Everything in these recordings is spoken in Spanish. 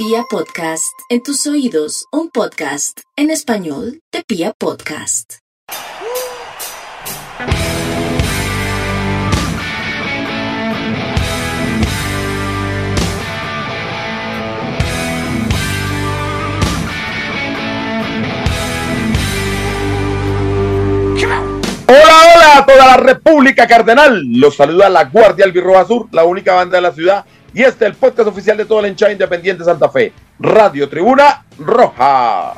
Pia Podcast, en tus oídos, un podcast en español de Pia Podcast. Hola, hola a toda la República Cardenal. Los saluda la Guardia Albirroja Sur, la única banda de la ciudad. Y este es el podcast oficial de toda la hinchada independiente Santa Fe. Radio Tribuna Roja.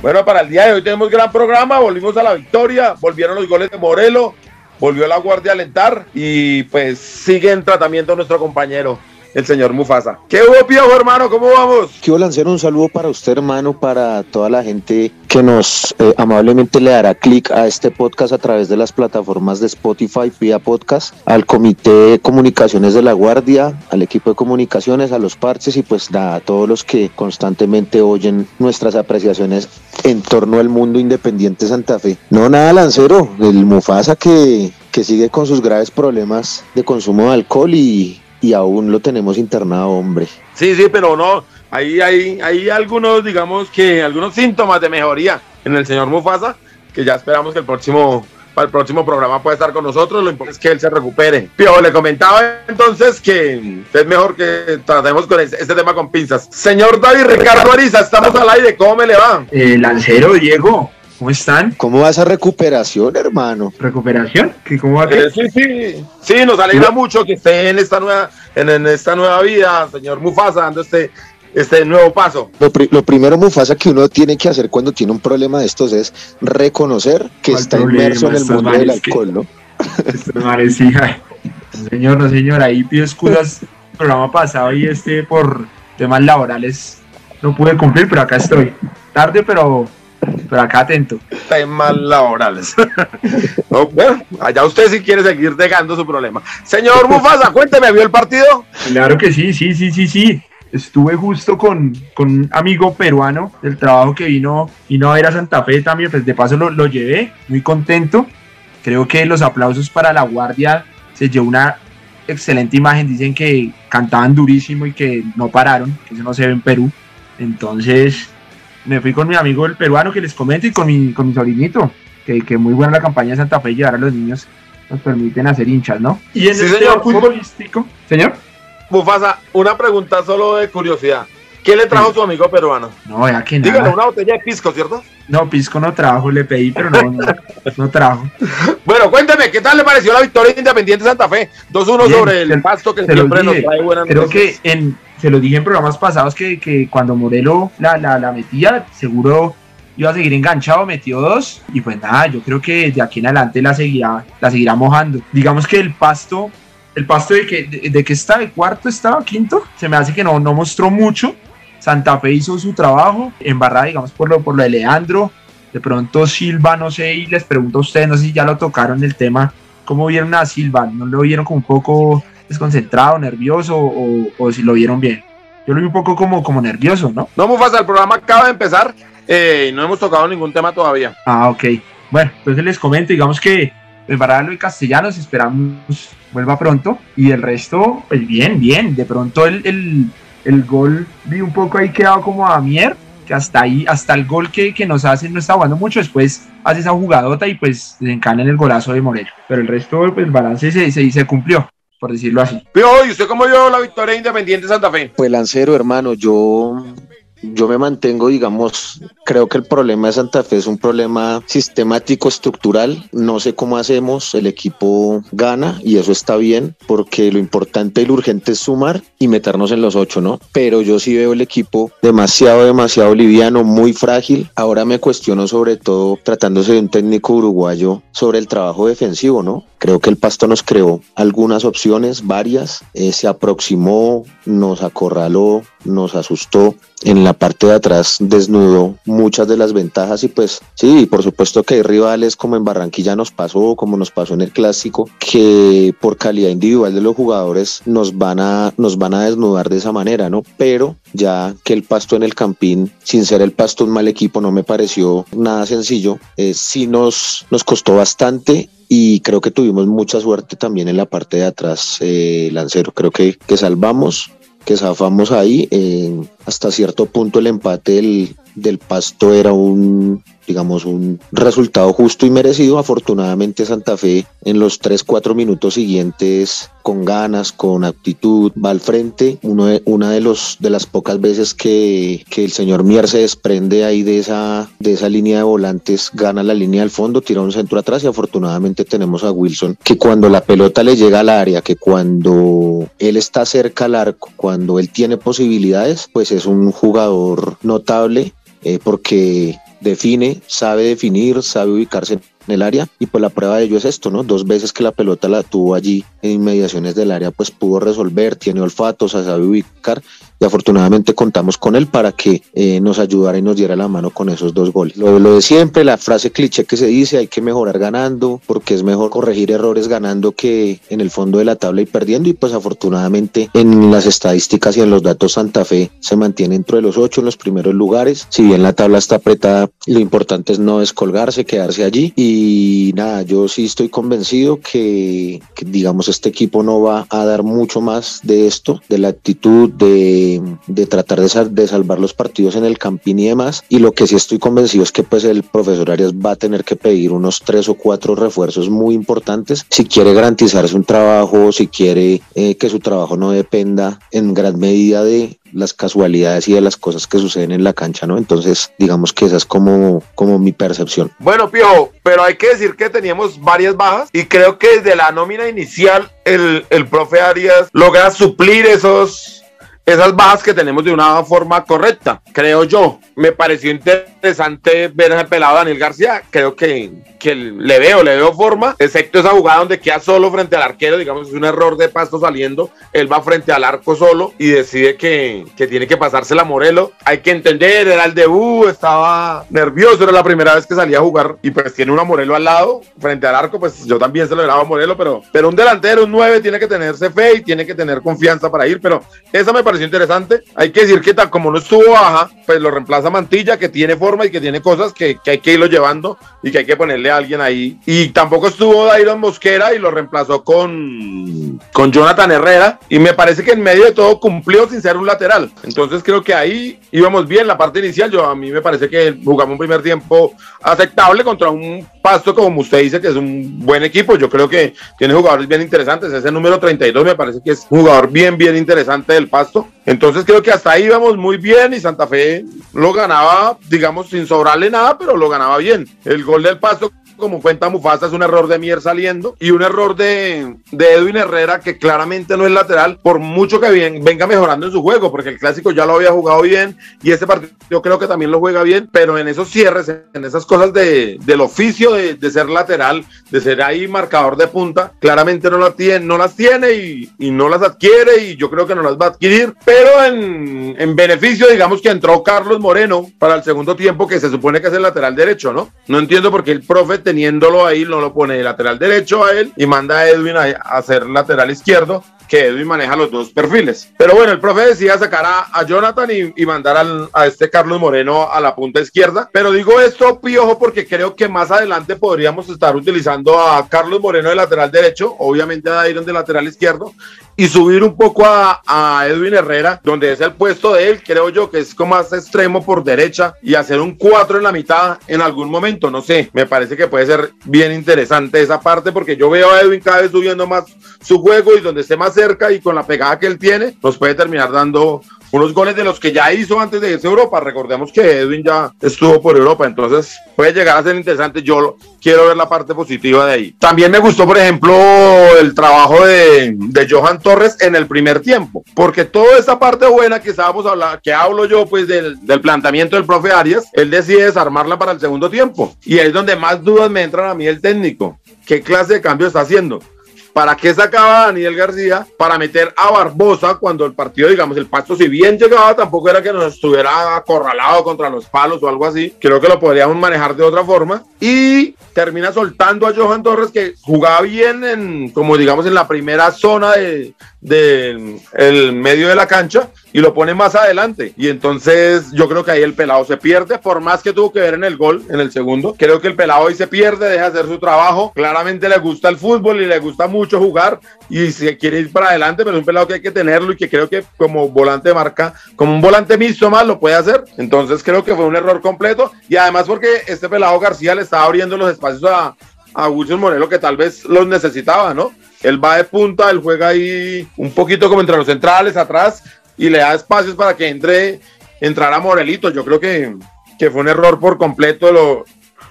Bueno, para el día de hoy tenemos gran programa. Volvimos a la victoria. Volvieron los goles de Morelo. Volvió la Guardia a alentar. Y pues sigue en tratamiento nuestro compañero el señor Mufasa. ¿Qué hubo, Piojo, hermano? ¿Cómo vamos? Quiero lanzar un saludo para usted, hermano, para toda la gente que nos eh, amablemente le dará clic a este podcast a través de las plataformas de Spotify, vía podcast, al Comité de Comunicaciones de la Guardia, al equipo de comunicaciones, a los parches y pues a todos los que constantemente oyen nuestras apreciaciones en torno al mundo independiente Santa Fe. No, nada, Lancero, el Mufasa que, que sigue con sus graves problemas de consumo de alcohol y y aún lo tenemos internado, hombre. Sí, sí, pero no, ahí hay, hay algunos, digamos que, algunos síntomas de mejoría en el señor Mufasa, que ya esperamos que el próximo, para el próximo programa pueda estar con nosotros, lo importante es que él se recupere. Pio, le comentaba entonces que es mejor que tratemos con este, tema con pinzas. Señor David Ricardo Ariza, estamos al aire, ¿cómo me le va? Eh, Lancero, Diego, ¿Cómo están? ¿Cómo va esa recuperación, hermano? ¿Recuperación? ¿Qué, ¿Cómo va? Eh, sí, sí, sí, nos alegra mucho que esté en esta nueva, en, esta nueva vida, señor Mufasa, dando este, este nuevo paso. Lo, primero, Mufasa, que uno tiene que hacer cuando tiene un problema de estos es reconocer que está inmerso en el mundo del alcohol, ¿no? señor, no señor, ahí pido excusas el programa pasado y este por temas laborales no pude cumplir, pero acá estoy. Tarde, pero pero acá atento. Temas laborales. bueno, allá usted si quiere seguir dejando su problema. Señor Mufasa, cuénteme, ¿vio el partido? Claro que sí, sí, sí, sí, sí. Estuve justo con, con un amigo peruano del trabajo que vino, vino a ver a Santa Fe también, pues de paso lo, lo llevé, muy contento. Creo que los aplausos para la guardia se llevó una excelente imagen. Dicen que cantaban durísimo y que no pararon, que eso no se ve en Perú. Entonces, me fui con mi amigo el peruano que les comento y con mi, con mi sobrinito, que, que muy buena la campaña de Santa Fe llevar a los niños nos permiten hacer hinchas, ¿no? Y en el señor, futbolístico. Señor. Bufasa, una pregunta solo de curiosidad. ¿Qué le trajo su amigo peruano? No, ya que nada. Dígale, una botella de pisco, ¿cierto? No, pisco no trajo, le pedí, pero no, no, trajo. Bueno, cuénteme, ¿qué tal le pareció la victoria de Independiente Santa Fe? 2-1 sobre el pasto que siempre nos trae buenas Creo que en, se lo dije en programas pasados que, que cuando Morelo la, la, la, metía, seguro iba a seguir enganchado, metió dos y pues nada, yo creo que de aquí en adelante la seguirá, la seguirá mojando. Digamos que el pasto, el pasto de que, de, que está, de cuarto estaba, quinto, se me hace que no, no mostró mucho. Santa Fe hizo su trabajo, embarrada, digamos, por lo, por lo de Leandro. De pronto Silva, no sé, y les pregunto a ustedes, no sé si ya lo tocaron el tema, ¿cómo vieron a Silva? ¿No lo vieron como un poco desconcentrado, nervioso o, si lo vieron bien. Yo lo vi un poco como, como nervioso, ¿no? No, Mufasa, el programa acaba de empezar eh, y no hemos tocado ningún tema todavía. Ah, ok. Bueno, entonces les comento, digamos que el Baralo y Castellanos esperamos vuelva pronto y el resto, pues bien, bien. De pronto el, el, el gol vi un poco ahí quedado como a mier, que hasta ahí, hasta el gol que, que nos hacen no está jugando mucho, después hace esa jugadota y pues se encana en el golazo de Morelo. Pero el resto, pues el balance se, se, se cumplió por decirlo así. Pero, ¿y usted cómo vio la victoria Independiente Santa Fe? Pues Lancero, hermano, yo yo me mantengo, digamos, creo que el problema de Santa Fe es un problema sistemático, estructural. No sé cómo hacemos, el equipo gana y eso está bien, porque lo importante y lo urgente es sumar y meternos en los ocho, ¿no? Pero yo sí veo el equipo demasiado, demasiado liviano, muy frágil. Ahora me cuestiono sobre todo, tratándose de un técnico uruguayo, sobre el trabajo defensivo, ¿no? Creo que el Pasto nos creó algunas opciones, varias, eh, se aproximó, nos acorraló, nos asustó. En la parte de atrás desnudó muchas de las ventajas y pues sí, por supuesto que hay rivales como en Barranquilla nos pasó, como nos pasó en el clásico, que por calidad individual de los jugadores nos van a, nos van a desnudar de esa manera, ¿no? Pero ya que el pasto en el campín, sin ser el pasto un mal equipo, no me pareció nada sencillo. Eh, sí nos, nos costó bastante y creo que tuvimos mucha suerte también en la parte de atrás, eh, Lancero. Creo que, que salvamos que zafamos ahí. Eh, hasta cierto punto el empate del, del Pasto era un, digamos, un resultado justo y merecido. Afortunadamente Santa Fe en los 3-4 minutos siguientes con ganas, con actitud, va al frente. De, una de, los, de las pocas veces que, que, el señor Mier se desprende ahí de esa, de esa línea de volantes, gana la línea del fondo, tira un centro atrás y afortunadamente tenemos a Wilson que cuando la pelota le llega al área, que cuando él está cerca al arco, cuando él tiene posibilidades, pues es un jugador notable eh, porque define, sabe definir, sabe ubicarse en el área y pues la prueba de ello es esto, ¿no? Dos veces que la pelota la tuvo allí en inmediaciones del área pues pudo resolver, tiene olfato, se sabe ubicar y afortunadamente contamos con él para que eh, nos ayudara y nos diera la mano con esos dos goles. Lo, de siempre, la frase cliché que se dice, hay que mejorar ganando, porque es mejor corregir errores ganando que en el fondo de la tabla y perdiendo, y pues afortunadamente en las estadísticas y en los datos Santa Fe se mantiene dentro de los ocho en los primeros lugares, si bien la tabla está apretada, lo importante es no descolgarse, quedarse allí, y nada, yo sí estoy convencido que digamos este equipo no va a dar mucho más de esto, de la actitud, de de, tratar de, sal, de, salvar los partidos en el Campín y demás. Y lo que sí estoy convencido es que pues el profesor Arias va a tener que pedir unos tres o cuatro refuerzos muy importantes si quiere garantizarse un trabajo, si quiere eh, que su trabajo no dependa en gran medida de las casualidades y de las cosas que suceden en la cancha, ¿no? Entonces, digamos que esa es como, como mi percepción. Bueno, Pio, pero hay que decir que teníamos varias bajas y creo que desde la nómina inicial el, el profe Arias logra suplir esos esas bajas que tenemos de una forma correcta, creo yo. Me pareció interesante ver ese pelado Daniel García. Creo que, que le veo, le veo forma, excepto esa jugada donde queda solo frente al arquero. Digamos, es un error de pasto saliendo. Él va frente al arco solo y decide que, que tiene que pasársela a Morelo. Hay que entender, era el debut, estaba nervioso, era la primera vez que salía a jugar y pues tiene una Morelo al lado, frente al arco. Pues yo también se lo grabo a Morelo, pero, pero un delantero, un 9, tiene que tenerse fe y tiene que tener confianza para ir. Pero esa me pareció interesante. Hay que decir que tal como no estuvo baja, pues lo reemplaza Mantilla, que tiene forma y que tiene cosas que, hay que irlo llevando y que hay que ponerle a alguien ahí. Y tampoco estuvo Dairon Mosquera y lo reemplazó con, con Jonathan Herrera. Y me parece que en medio de todo cumplió sin ser un lateral. Entonces creo que ahí íbamos bien. La parte inicial, yo a mí me parece que jugamos un primer tiempo aceptable contra un Pasto, como usted dice, que es un buen equipo. Yo creo que tiene jugadores bien interesantes. Ese número 32 me parece que es un jugador bien, bien interesante del Pasto. Entonces creo que hasta ahí íbamos muy bien y Santa Fe lo ganaba, digamos, sin sobrarle nada, pero lo ganaba bien. El gol del Pasto como cuenta Mufasa, es un error de Mier saliendo y un error de, de Edwin Herrera que claramente no es lateral, por mucho que bien, venga mejorando en su juego, porque el clásico ya lo había jugado bien y este partido yo creo que también lo juega bien, pero en esos cierres, en esas cosas de, del oficio de, de, ser lateral, de ser ahí marcador de punta, claramente no, la tiene, no las tiene y, y, no las adquiere y yo creo que no las va a adquirir, pero en, en beneficio, digamos que entró Carlos Moreno para el segundo tiempo, que se supone que es el lateral derecho, ¿no? No entiendo por qué el profe teniéndolo ahí, no lo pone de lateral derecho a él y manda a Edwin a, hacer lateral izquierdo que Edwin maneja los dos perfiles. Pero bueno, el profe decía sacar a, a Jonathan y, y mandar al, a este Carlos Moreno a la punta izquierda. Pero digo esto, Piojo, porque creo que más adelante podríamos estar utilizando a Carlos Moreno de lateral derecho, obviamente a Dairon de lateral izquierdo, y subir un poco a, Edwin Herrera, donde es el puesto de él, creo yo que es como más extremo por derecha, y hacer un 4 en la mitad en algún momento, no sé, me parece que puede ser bien interesante esa parte, porque yo veo a Edwin cada vez subiendo más su juego y donde esté más cerca y con la pegada que él tiene, nos puede terminar dando unos goles de los que ya hizo antes de irse a Europa. Recordemos que Edwin ya estuvo por Europa, entonces puede llegar a ser interesante. Yo quiero ver la parte positiva de ahí. También me gustó, por ejemplo, el trabajo de, de Johan Torres en el primer tiempo, porque toda esa parte buena que estábamos hablando, que hablo yo, pues del, del planteamiento del profe Arias, él decide desarmarla para el segundo tiempo. Y es donde más dudas me entran a mí el técnico. ¿Qué clase de cambio está haciendo? ¿Para qué sacaba Daniel García? Para meter a Barbosa cuando el partido, digamos, el pasto, si bien llegaba, tampoco era que nos estuviera acorralado contra los palos o algo así. Creo que lo podríamos manejar de otra forma. Y termina soltando a Johan Torres, que jugaba bien en, como digamos, en la primera zona de, del el medio de la cancha y lo pone más adelante. Y entonces yo creo que ahí el pelado se pierde, por más que tuvo que ver en el gol, en el segundo. Creo que el pelado hoy se pierde, deja hacer su trabajo. Claramente le gusta el fútbol y le gusta mucho jugar y se quiere ir para adelante, pero es un pelado que hay que tenerlo y que creo que como volante marca, como un volante mixto más, lo puede hacer. Entonces creo que fue un error completo y además porque este pelado García le estaba abriendo los espacios a, a Wilson Morelo que tal vez los necesitaba, ¿no? Él va de punta, él juega ahí un poquito como entre los centrales atrás y le da espacios para que entre, entrara Morelito. Yo creo que, que fue un error por completo lo,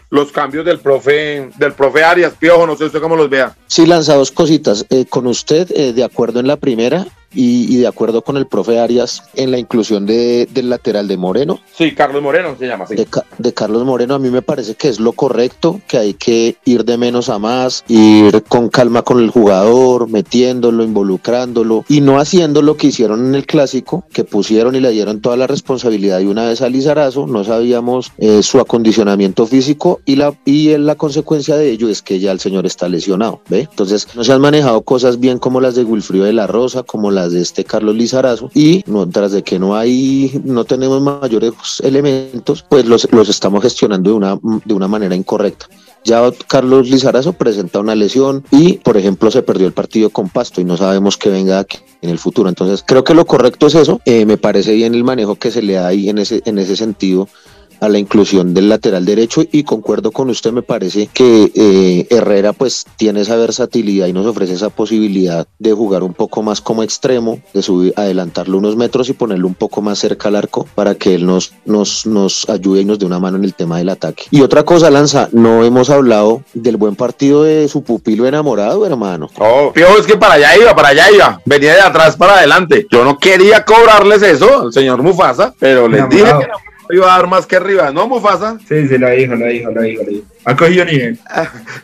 los cambios del profe, del profe Arias Piojo, no sé usted cómo los vea. Sí, lanza dos cositas. Eh, con usted, eh, de acuerdo en la primera, y, y, de acuerdo con el profe Arias en la inclusión de, del lateral de Moreno. Sí, Carlos Moreno se llama así. De, de, Carlos Moreno a mí me parece que es lo correcto, que hay que ir de menos a más, ir con calma con el jugador, metiéndolo, involucrándolo y no haciendo lo que hicieron en el clásico, que pusieron y le dieron toda la responsabilidad y una vez a Lizarazo, no sabíamos eh, su acondicionamiento físico y la, y la consecuencia de ello es que ya el señor está lesionado, ¿ve? Entonces no se han manejado cosas bien como las de Wilfrido de la Rosa, como de este Carlos Lizarazo y no, tras de que no hay, no tenemos mayores elementos, pues los, los estamos gestionando de una, de una manera incorrecta. Ya Carlos Lizarazo presenta una lesión y, por ejemplo, se perdió el partido con Pasto y no sabemos que venga aquí en el futuro. Entonces, creo que lo correcto es eso. Eh, me parece bien el manejo que se le da ahí en ese, en ese sentido a la inclusión del lateral derecho y concuerdo con usted, me parece que eh, Herrera pues tiene esa versatilidad y nos ofrece esa posibilidad de jugar un poco más como extremo, de subir, adelantarlo unos metros y ponerlo un poco más cerca al arco para que él nos, nos, nos ayude y nos dé una mano en el tema del ataque. Y otra cosa, Lanza, no hemos hablado del buen partido de su pupilo enamorado, hermano. Oh, es que para allá iba, para allá iba, venía de atrás para adelante. Yo no quería cobrarles eso al señor Mufasa, pero les enamorado. dije que no iba a dar más que arriba, ¿no, Mufasa? Sí, se lo dijo, lo dijo, lo dijo, lo dijo. Ha cogido nivel.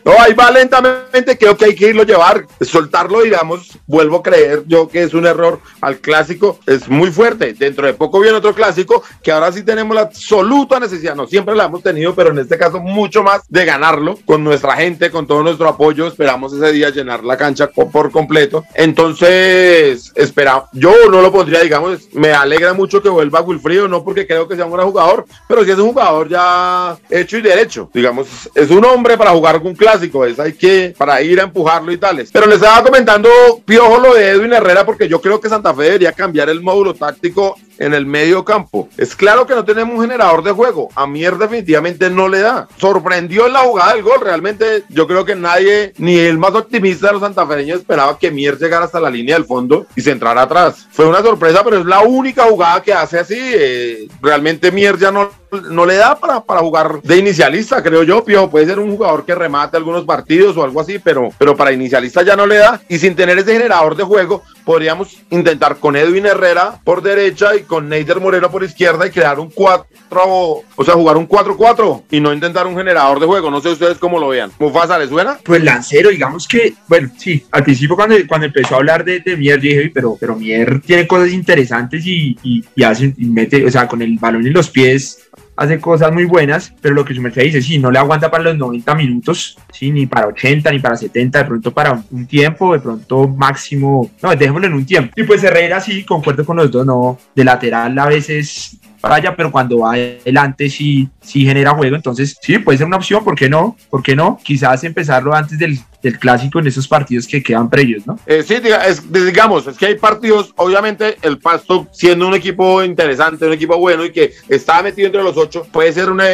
No, ahí va lentamente, creo que hay que irlo llevar, soltarlo, digamos, vuelvo a creer yo que es un error al clásico, es muy fuerte. Dentro de poco viene otro clásico que ahora sí tenemos la absoluta necesidad, no siempre la hemos tenido, pero en este caso mucho más de ganarlo con nuestra gente, con todo nuestro apoyo. Esperamos ese día llenar la cancha por completo. Entonces, espera, yo no lo pondría, digamos, me alegra mucho que vuelva Wilfrido, no porque creo que sea un gran jugador, pero si es un jugador ya hecho y derecho, digamos, es un hombre para jugar un clásico, es hay que para ir a empujarlo y tales. Pero les estaba comentando Piojo lo de Edwin Herrera porque yo creo que Santa Fe debería cambiar el módulo táctico en el medio campo. Es claro que no tenemos un generador de juego. A Mier definitivamente no le da. Sorprendió en la jugada del gol. Realmente yo creo que nadie, ni el más optimista de los santafereños, esperaba que Mier llegara hasta la línea del fondo y se entrara atrás. Fue una sorpresa, pero es la única jugada que hace así. Eh, realmente Mier ya no no le da para, para jugar de inicialista, creo yo, Pio. Puede ser un jugador que remate algunos partidos o algo así, pero, pero para inicialista ya no le da. Y sin tener ese generador de juego, podríamos intentar con Edwin Herrera por derecha y con Neider Moreno por izquierda y crear un 4, o sea, jugar un 4-4 y no intentar un generador de juego. No sé ustedes cómo lo vean. Mufasa, ¿les suena? Pues Lancero, digamos que, bueno, sí, al principio cuando, cuando empezó a hablar de, de Mier, dije, pero, pero Mier tiene cosas interesantes y, y, y hace, y mete, o sea, con el balón en los pies hace cosas muy buenas, pero lo que su merced dice, sí, no le aguanta para los 90 minutos, sí, ni para 80, ni para 70, de pronto para un tiempo, de pronto máximo, no, dejémoslo en un tiempo. Y pues Herrera sí, concuerdo con los dos, no, de lateral a veces falla, pero cuando va adelante sí, sí genera juego, entonces sí, puede ser una opción, ¿por qué no? ¿Por qué no? Quizás empezarlo antes del, del clásico en esos partidos que quedan previos, ¿no? Eh, sí, es, digamos, es que hay partidos, obviamente el Pasto siendo un equipo interesante, un equipo bueno y que está metido entre los ocho, puede ser una,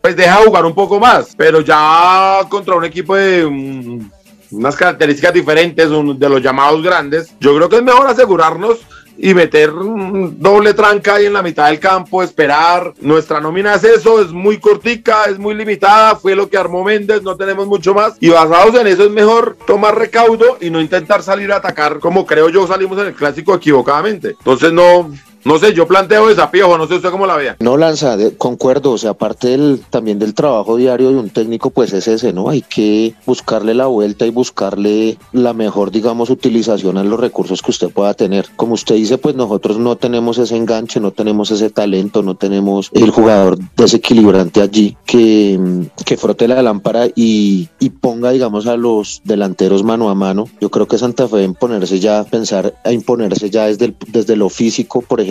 pues deja jugar un poco más, pero ya contra un equipo de... Um, unas características diferentes, un, de los llamados grandes, yo creo que es mejor asegurarnos y meter doble tranca ahí en la mitad del campo, esperar. Nuestra nómina es eso, es muy cortica, es muy limitada, fue lo que armó Méndez, no tenemos mucho más. Y basados en eso es mejor tomar recaudo y no intentar salir a atacar como creo yo salimos en el clásico equivocadamente. Entonces no, No sé, yo planteo esa Piojo, no sé usted cómo la vea. No, Lanza, concuerdo, o sea, aparte del, también del trabajo diario de un técnico, pues es ese, ¿no? Hay que buscarle la vuelta y buscarle la mejor, digamos, utilización a los recursos que usted pueda tener. Como usted dice, pues nosotros no tenemos ese enganche, no tenemos ese talento, no tenemos el jugador desequilibrante allí que, que frote la lámpara y, y ponga, digamos, a los delanteros mano a mano. Yo creo que Santa Fe en ponerse ya, pensar a imponerse ya desde, desde lo físico, por ejemplo,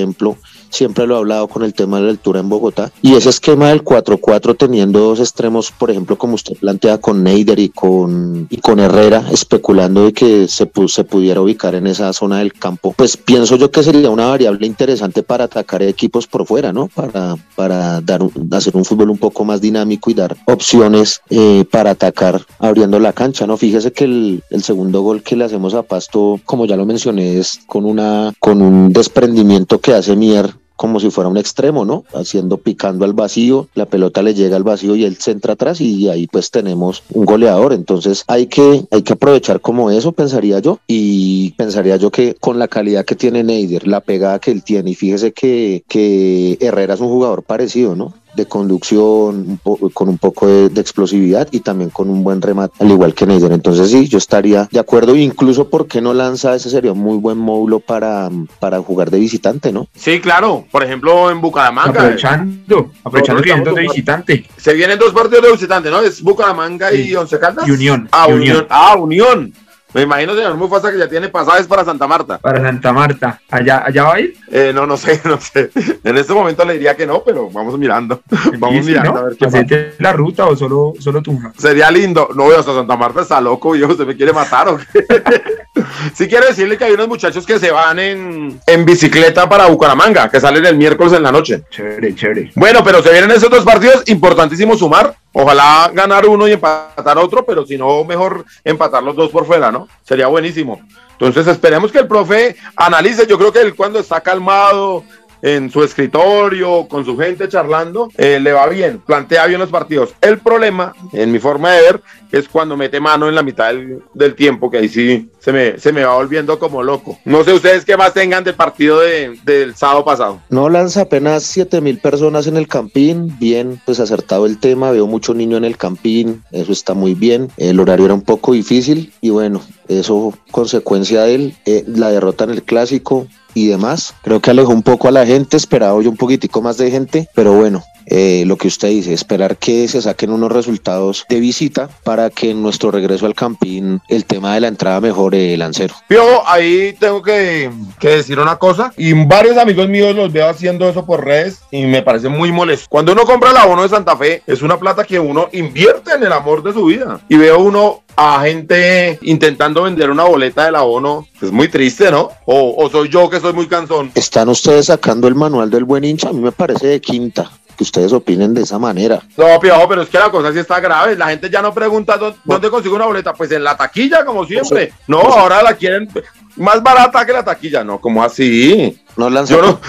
siempre lo he hablado con el tema de la altura en Bogotá. Y ese esquema del 4-4 teniendo dos extremos, por ejemplo, como usted plantea con Neider y con, y con Herrera, especulando de que se, se pudiera ubicar en esa zona del campo, pues pienso yo que sería una variable interesante para atacar equipos por fuera, ¿no? Para, para dar, hacer un fútbol un poco más dinámico y dar opciones eh, para atacar abriendo la cancha, ¿no? Fíjese que el, el segundo gol que le hacemos a Pasto, como ya lo mencioné, es con, una, con un desprendimiento que hace Mier como si fuera un extremo, ¿no? Haciendo picando al vacío, la pelota le llega al vacío y él centra atrás y ahí pues tenemos un goleador. Entonces hay que, hay que aprovechar como eso, pensaría yo, y pensaría yo que con la calidad que tiene Neider, la pegada que él tiene, y fíjese que, que Herrera es un jugador parecido, ¿no? De conducción, un con un poco de, de, explosividad y también con un buen remate, al igual que Neider. Entonces sí, yo estaría de acuerdo, incluso porque no lanza, ese sería un muy buen módulo para, para jugar de visitante, ¿no? Sí, claro, por ejemplo en Bucaramanga. Aprovechando, aprovechando que de visitante. Se vienen dos partidos de visitante, ¿no? Es Bucaramanga sí. y Once Caldas. Y Unión. Ah, y Unión. Unión. Ah, Unión. Me imagino, señor Mufasa, que ya tiene pasajes para Santa Marta. Para Santa Marta. ¿Allá, allá va a ir? Eh, no, no sé, no sé. En este momento le diría que no, pero vamos mirando. Vamos mirando ¿no? a ver qué ¿Hacerte la ruta o solo, solo Tunja? Sería lindo. No, hasta Santa Marta está loco, viejo. ¿Usted me quiere matar o qué? sí quiero decirle que hay unos muchachos que se van en, en bicicleta para Bucaramanga, que salen el miércoles en la noche. Chévere, chévere. Bueno, pero se vienen esos dos partidos, importantísimo sumar. Ojalá ganar uno y empatar otro, pero si no, mejor empatar los dos por fuera, ¿no? Sería buenísimo. Entonces esperemos que el profe analice. Yo creo que él cuando está calmado en su escritorio, con su gente charlando, eh, le va bien, plantea bien los partidos. El problema, en mi forma de ver, es cuando mete mano en la mitad del, tiempo, que ahí sí se me, se me va volviendo como loco. No sé ustedes qué más tengan del partido de, del sábado pasado. No lanza apenas 7 mil personas en el campín, bien, pues acertado el tema, veo mucho niño en el campín, eso está muy bien, el horario era un poco difícil y bueno, eso consecuencia de él, eh, la derrota en el clásico y demás, creo que alejó un poco a la gente, esperaba yo un poquitico más de gente, pero bueno, eh, lo que usted dice, esperar que se saquen unos resultados de visita para que en nuestro regreso al campín el tema de la entrada mejore, Lancero. Yo ahí tengo que, que decir una cosa, y varios amigos míos los veo haciendo eso por redes y me parece muy molesto. Cuando uno compra el abono de Santa Fe, es una plata que uno invierte en el amor de su vida. Y veo uno a gente intentando vender una boleta del abono, es muy triste, ¿no? O, o soy yo que soy muy cansón. Están ustedes sacando el manual del buen hincha, a mí me parece de quinta que ustedes opinen de esa manera. No, piojo, pero es que la cosa sí está grave. La gente ya no pregunta dónde, dónde consigo una boleta. Pues en la taquilla, como siempre. No, ahora la quieren más barata que la taquilla. No, como así. No no-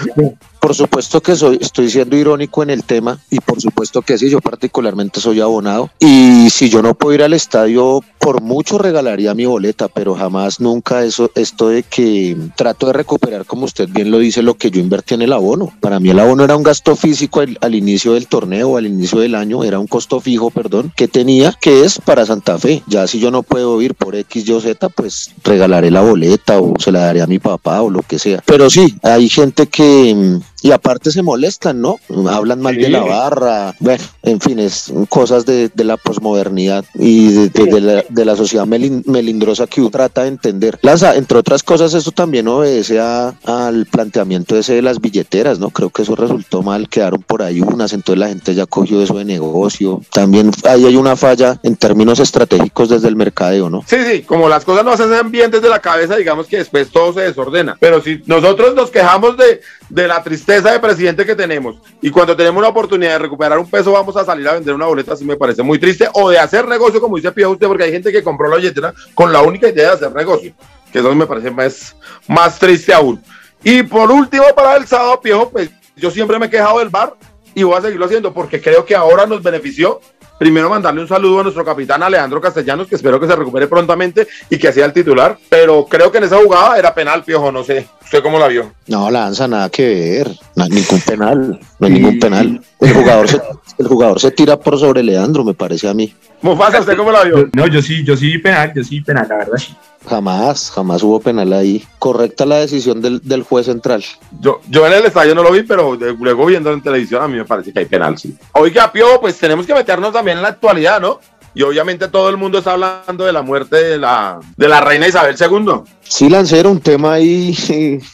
Por supuesto que soy, estoy siendo irónico en el tema y por supuesto que sí, yo particularmente soy abonado y si yo no puedo ir al estadio, por mucho regalaría mi boleta, pero jamás, nunca eso, esto de que trato de recuperar, como usted bien lo dice, lo que yo invertí en el abono. Para mí el abono era un gasto físico al, al inicio del torneo, al inicio del año, era un costo fijo, perdón, que tenía, que es para Santa Fe. Ya si yo no puedo ir por X, Y o Z, pues regalaré la boleta o se la daré a mi papá o lo que sea. Pero sí, hay gente que... y aparte se molestan, ¿no? Hablan mal Sí. de la barra. Bueno, en fin, es cosas de, de la posmodernidad y de, de- de la, de la sociedad melin- melindrosa que uno trata de entender. Lanza, entre otras cosas, eso también obedece a- al planteamiento ese de las billeteras, ¿no? Creo que eso resultó mal, quedaron por ahí unas, entonces la gente ya cogió eso de negocio. También ahí hay una falla en términos estratégicos desde el mercadeo, ¿no? Sí, sí, como las cosas no se hacen bien desde la cabeza, digamos que después todo se desordena. Pero si nosotros nos quejamos de, de la tristeza de presidente que tenemos y cuando tenemos una oportunidad de recuperar un peso vamos a salir a vender una boleta, así me parece muy triste. O de hacer negocio, como dice Pío usted, porque hay gente que compró la billetera con la única idea de hacer negocio. Que eso me parece más, más triste aún. Y por último, para el sábado, Piejo, pues yo siempre me he quejado del bar y voy a seguirlo haciendo porque creo que ahora nos benefició. Primero mandarle un saludo a nuestro capitán Alejandro Castellanos, que espero que se recupere prontamente y que sea el titular. Pero creo que en esa jugada era penal, Piojo, no sé. ¿Usted cómo la vio? No, Lanza, nada que ver. No hay ningún penal. No hay ningún penal. El jugador, se, el jugador se tira por sobre Leandro, me parece a mí. Mufasa, ¿usted cómo la vio? No, yo sí, yo sí penal, yo sí penal, la verdad. sí. Jamás, jamás hubo penal ahí. Correcta la decisión del, del juez central. Yo, yo en el estadio no lo vi, pero de- luego viendo en televisión a mí me parece que hay penal, sí. Oiga, Pio, pues tenemos que meternos también en la actualidad, ¿no? Y obviamente todo el mundo está hablando de la muerte de la, de la reina Isabel II. Sí, Lancero, un tema ahí,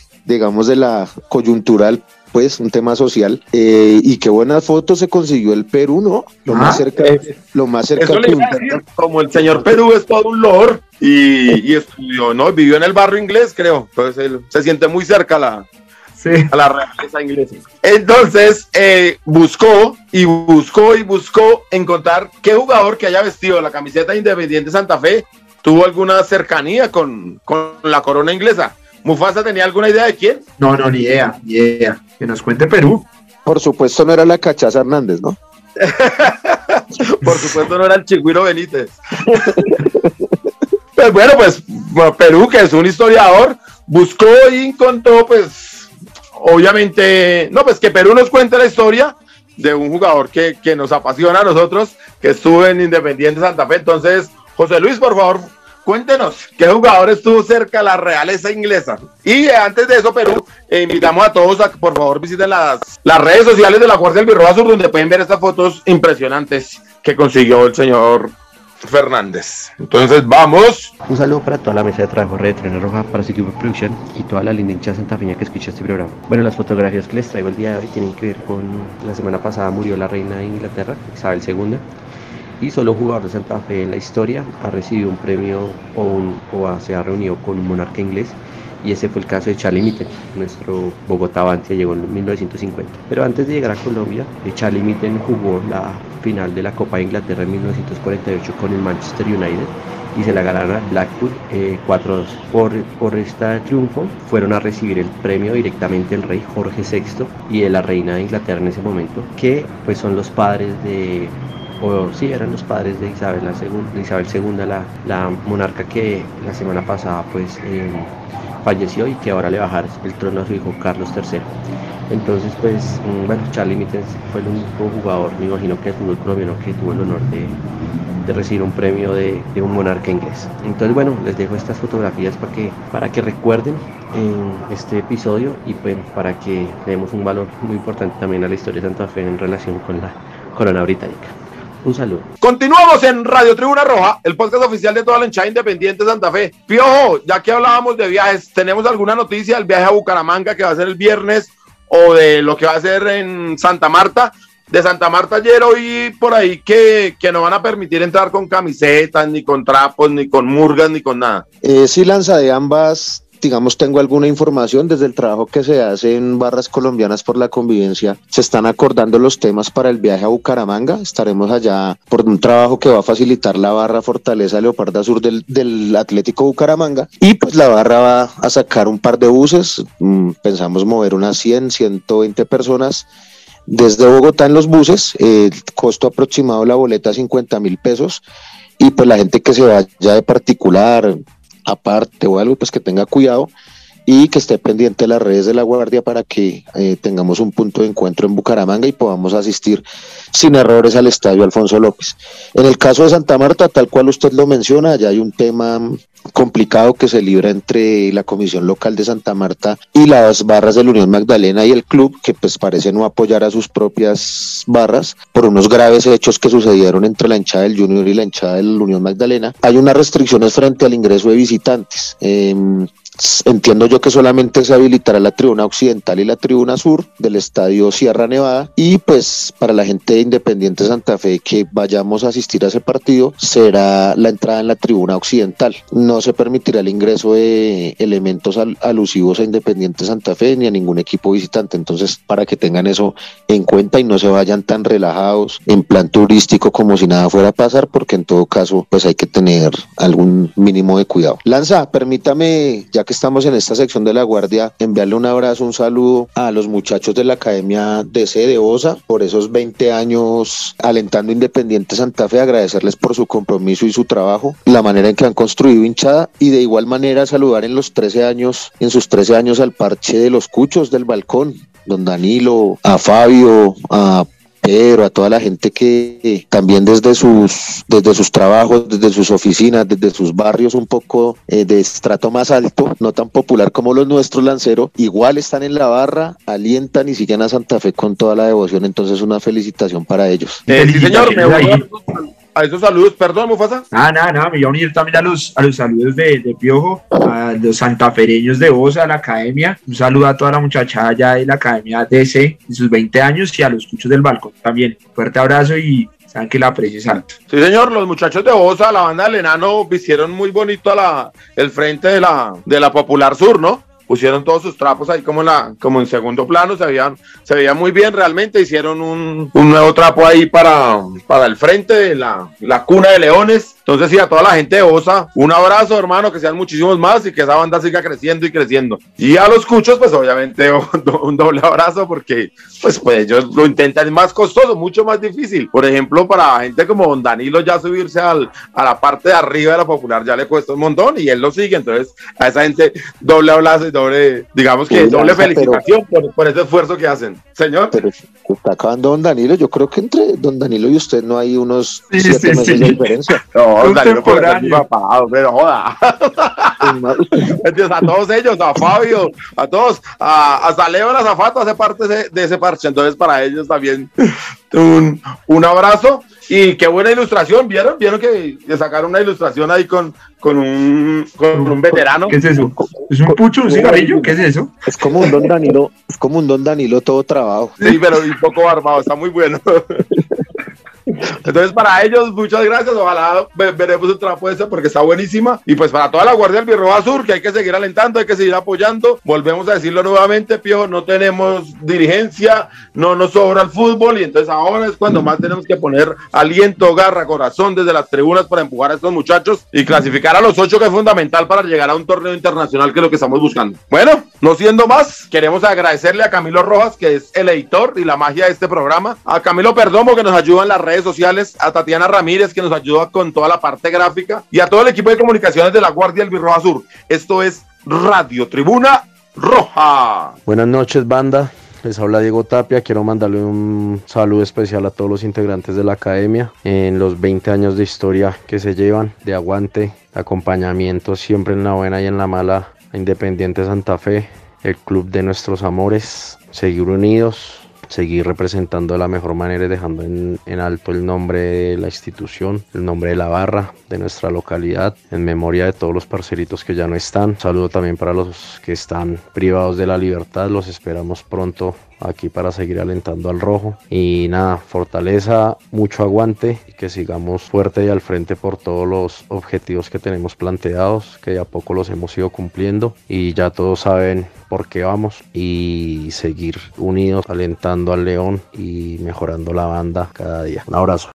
digamos, de la coyuntural, pues, un tema social. Eh, y qué buenas fotos se consiguió el Perú, ¿no? Lo Ah, más cerca, lo más cerca Eso le que iba a un- decir, como el señor Perú es todo un lord y, y estudió, ¿no? Vivió en el barrio inglés, creo. Entonces él se siente muy cerca la, Sí. a la realeza inglesa. Entonces eh, buscó y buscó y buscó encontrar qué jugador que haya vestido la camiseta de Independiente Santa Fe tuvo alguna cercanía con, con la corona inglesa. Mufasa tenía alguna idea de quién? No, no, ni idea, ni idea. Que nos cuente Perú. Por supuesto, no era la Cachaza Hernández, ¿no? Por supuesto no era el Chigüiro Benítez. pues bueno, pues Perú, que es un historiador, buscó y encontró, pues, obviamente, no, pues que Perú nos cuente la historia de un jugador que, que nos apasiona a nosotros, que estuvo en Independiente Santa Fe. Entonces, José Luis, por favor, cuéntenos, ¿qué jugador estuvo cerca de la realeza inglesa? Y antes de eso, Perú, eh, invitamos a todos a que por favor visiten las, las redes sociales de la Fuerza del Birro Azul, donde pueden ver estas fotos impresionantes que consiguió el señor Fernández. Entonces, vamos. Un saludo para toda la mesa de trabajo Red Trena Roja, para su producción y toda la linda hinchada santafeña que escucha este programa. Bueno, las fotografías que les traigo el día de hoy tienen que ver con la semana pasada murió la reina de Inglaterra, Isabel II, y solo jugador de Santa Fe en la historia ha recibido un premio o, un- o se ha reunido con un monarca inglés. Y ese fue el caso de Charlie Mitten, nuestro Bogotá Bantia llegó en 1950. Pero antes de llegar a Colombia, eh, Charlie Mitten jugó la final de la Copa de Inglaterra en 1948 con el Manchester United y se la ganaron a Blackpool eh, 4-2. Por, por este triunfo fueron a recibir el premio directamente el rey Jorge VI y de la reina de Inglaterra en ese momento, que pues son los padres de o sí, eran los padres de Isabel, la segun- de Isabel II, la, la monarca que la semana pasada pues eh, falleció y que ahora le dejar el trono a su hijo Carlos III. Entonces pues, mm, bueno, Charlie Mittens fue el único jugador, me imagino que el fútbol colombiano que tuvo el honor de, de recibir un premio de, un monarca inglés. Entonces bueno, les dejo estas fotografías para que, para que recuerden en este episodio y pues para que le demos un valor muy importante también a la historia de Santa Fe en relación con la corona británica. Un saludo. Continuamos en Radio Tribuna Roja, el podcast oficial de toda la hinchada independiente de Santa Fe. Piojo, ya que hablábamos de viajes, ¿tenemos alguna noticia del viaje a Bucaramanga que va a ser el viernes o de lo que va a ser en Santa Marta? De Santa Marta ayer oí por ahí que, que no van a permitir entrar con camisetas, ni con trapos, ni con murgas, ni con nada. Eh, sí, Lanza, de ambas, digamos, tengo alguna información desde el trabajo que se hace en Barras Colombianas por la Convivencia. Se están acordando los temas para el viaje a Bucaramanga. Estaremos allá por un trabajo que va a facilitar la barra Fortaleza Leoparda Sur del, del Atlético Bucaramanga. Y pues la barra va a sacar un par de buses. Mm, Pensamos mover unas 100, 120 personas desde Bogotá en los buses, el costo aproximado de la boleta 50 mil pesos y pues la gente que se vaya de particular, aparte o algo, pues que tenga cuidado y que esté pendiente las redes de la Guardia para que eh, tengamos un punto de encuentro en Bucaramanga y podamos asistir sin errores al estadio Alfonso López. En el caso de Santa Marta, tal cual usted lo menciona, ya hay un tema complicado que se libra entre la Comisión Local de Santa Marta y las barras de la Unión Magdalena y el club, que pues parece no apoyar a sus propias barras por unos graves hechos que sucedieron entre la hinchada del Junior y la hinchada de la Unión Magdalena. Hay unas restricciones frente al ingreso de visitantes. Em, Entiendo yo que solamente se habilitará la tribuna occidental y la tribuna sur del estadio Sierra Nevada y pues para la gente de Independiente Santa Fe que vayamos a asistir a ese partido será la entrada en la tribuna occidental. No se permitirá el ingreso de elementos al- alusivos a Independiente Santa Fe ni a ningún equipo visitante. Entonces para que tengan eso en cuenta y no se vayan tan relajados en plan turístico como si nada fuera a pasar porque en todo caso pues hay que tener algún mínimo de cuidado. Lanza, permítame ya que estamos en esta sección de la Guardia, enviarle un abrazo, un saludo a los muchachos de la Academia DC de Osa por esos 20 años alentando Independiente Santa Fe, agradecerles por su compromiso y su trabajo, la manera en que han construido hinchada y de igual manera saludar en los 13 años, en sus 13 años al parche de los cuchos del balcón, don Danilo, a Fabio, a Pedro, a toda la gente que también desde sus, desde sus trabajos, desde sus oficinas, desde sus barrios un poco eh, de estrato más alto, no tan popular como los nuestros, Lancero, igual están en la barra, alientan y siguen a Santa Fe con toda la devoción, entonces una felicitación para ellos. Eh, sí, señor, me voy a esos saludos, perdón, Mufasa. Ah, nada, nada, me voy a unir también a los, a los saludos de, de Piojo, a los santafereños de Osa, a la academia. Un saludo a toda la muchachada ya de la academia DC, de sus 20 años, y a los cuchos del balcón también. Fuerte abrazo y saben que la aprecio es alto. Sí, señor, los muchachos de Osa, la banda del enano, vistieron muy bonito a la, el frente de la, de la Popular Sur, ¿no? Pusieron todos sus trapos ahí como en, la, como en segundo plano, se veían, se veía muy bien realmente, hicieron un, un, nuevo trapo ahí para, para el frente de la, la cuna de leones. Entonces, sí, a toda la gente de Osa, un abrazo, hermano, que sean muchísimos más y que esa banda siga creciendo y creciendo. Y a los cuchos, pues obviamente un doble abrazo porque, pues, pues ellos lo intentan, es más costoso, mucho más difícil. Por ejemplo, para gente como Don Danilo ya subirse al, a la parte de arriba de la popular ya le cuesta un montón y él lo sigue. Entonces, a esa gente doble abrazo y doble, digamos que doble felicitación por, por, ese esfuerzo que hacen. Señor. Pero está acabando Don Danilo. Yo creo que entre Don Danilo y usted no hay unos sí, siete sí, meses sí. de diferencia. No, Papá, pero joda. a todos ellos, a Fabio, a todos, a, hasta Leo la Zafato hace parte de, de, ese parche. Entonces, para ellos también un, un abrazo. Y qué buena ilustración, ¿vieron? ¿Vieron que, que sacaron una ilustración ahí con, con, un, con un veterano? ¿Qué es eso? ¿Es un pucho, un cigarrillo? ¿Qué es eso? Es como un don Danilo, es como un don Danilo todo trabado. Sí, pero un poco barbado, está muy bueno. Entonces, para ellos, muchas gracias. Ojalá veremos trapo ese porque está buenísima. Y pues para toda la Guardia del Birroba Sur, que hay que seguir alentando, hay que seguir apoyando. Volvemos a decirlo nuevamente, Pío, no tenemos dirigencia, no nos sobra el fútbol. Y entonces ahora es cuando más tenemos que poner aliento, garra, corazón desde las tribunas para empujar a estos muchachos y clasificar a los ocho, que es fundamental para llegar a un torneo internacional, que es lo que estamos buscando. Bueno, no siendo más, queremos agradecerle a Camilo Rojas, que es el editor y la magia de este programa. A Camilo Perdomo, que nos ayuda en las sociales, a Tatiana Ramírez, que nos ayuda con toda la parte gráfica, y a todo el equipo de comunicaciones de la Guardia del Birroja Sur. Esto es Radio Tribuna Roja. Buenas noches, banda. Les habla Diego Tapia. Quiero mandarle un saludo especial a todos los integrantes de la academia en los 20 años de historia que se llevan, de aguante, acompañamiento siempre en la buena y en la mala, Independiente Santa Fe, el club de nuestros amores, seguir unidos, seguir representando de la mejor manera y dejando en, en, alto el nombre de la institución, el nombre de la barra, de nuestra localidad, en memoria de todos los parceritos que ya no están. Saludo también para los que están privados de la libertad, los esperamos pronto aquí para seguir alentando al rojo y nada, fortaleza, mucho aguante y que sigamos fuerte y al frente por todos los objetivos que tenemos planteados, que de a poco los hemos ido cumpliendo y ya todos saben por qué vamos y seguir unidos alentando al león y mejorando la banda cada día. Un abrazo.